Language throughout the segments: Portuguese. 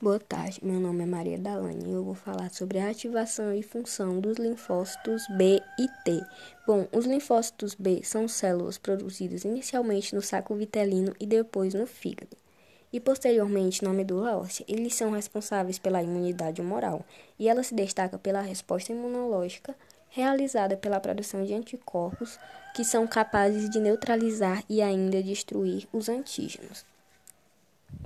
Boa tarde, meu nome é Maria Dalane e eu vou falar sobre a ativação e função dos linfócitos B e T. Bom, os linfócitos B são células produzidas inicialmente no saco vitelino e depois no fígado, e posteriormente na medula óssea. Eles são responsáveis pela imunidade humoral e ela se destaca pela resposta imunológica realizada pela produção de anticorpos que são capazes de neutralizar e ainda destruir os antígenos.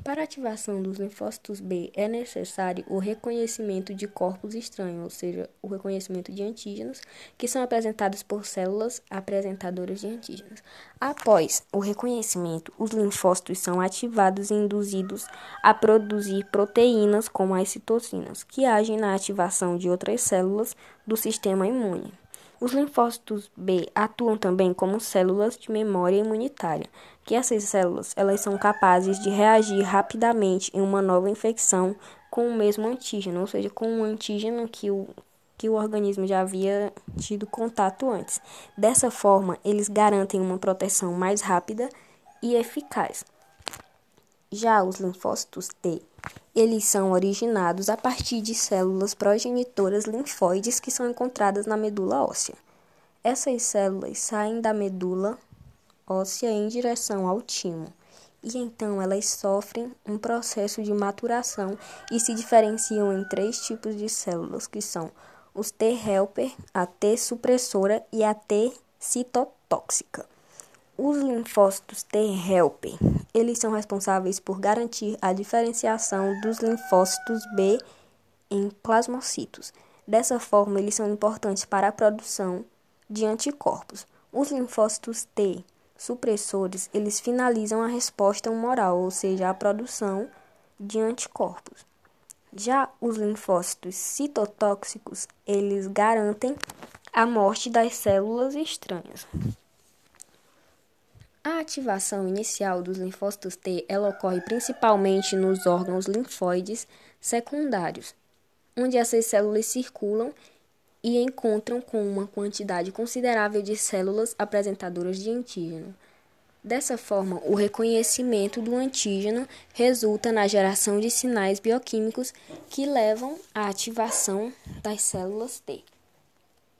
Para a ativação dos linfócitos B é necessário o reconhecimento de corpos estranhos, ou seja, o reconhecimento de antígenos, que são apresentados por células apresentadoras de antígenos. Após o reconhecimento, os linfócitos são ativados e induzidos a produzir proteínas como as citocinas, que agem na ativação de outras células do sistema imune. Os linfócitos B atuam também como células de memória imunitária, que essas células elas são capazes de reagir rapidamente em uma nova infecção com o mesmo antígeno, ou seja, com um antígeno que o, que o organismo já havia tido contato antes. Dessa forma, eles garantem uma proteção mais rápida e eficaz. Já os linfócitos T eles são originados a partir de células progenitoras linfóides que são encontradas na medula óssea. Essas células saem da medula óssea em direção ao timo, e então elas sofrem um processo de maturação e se diferenciam em três tipos de células, que são os T helper, a T supressora e a T citotóxica. Os linfócitos T helper, eles são responsáveis por garantir a diferenciação dos linfócitos B em plasmocitos. Dessa forma, eles são importantes para a produção de anticorpos. Os linfócitos T supressores, eles finalizam a resposta humoral, ou seja, a produção de anticorpos. Já os linfócitos citotóxicos, eles garantem a morte das células estranhas. A ativação inicial dos linfócitos T ela ocorre principalmente nos órgãos linfóides secundários, onde essas células circulam e encontram com uma quantidade considerável de células apresentadoras de antígeno. Dessa forma, o reconhecimento do antígeno resulta na geração de sinais bioquímicos que levam à ativação das células T.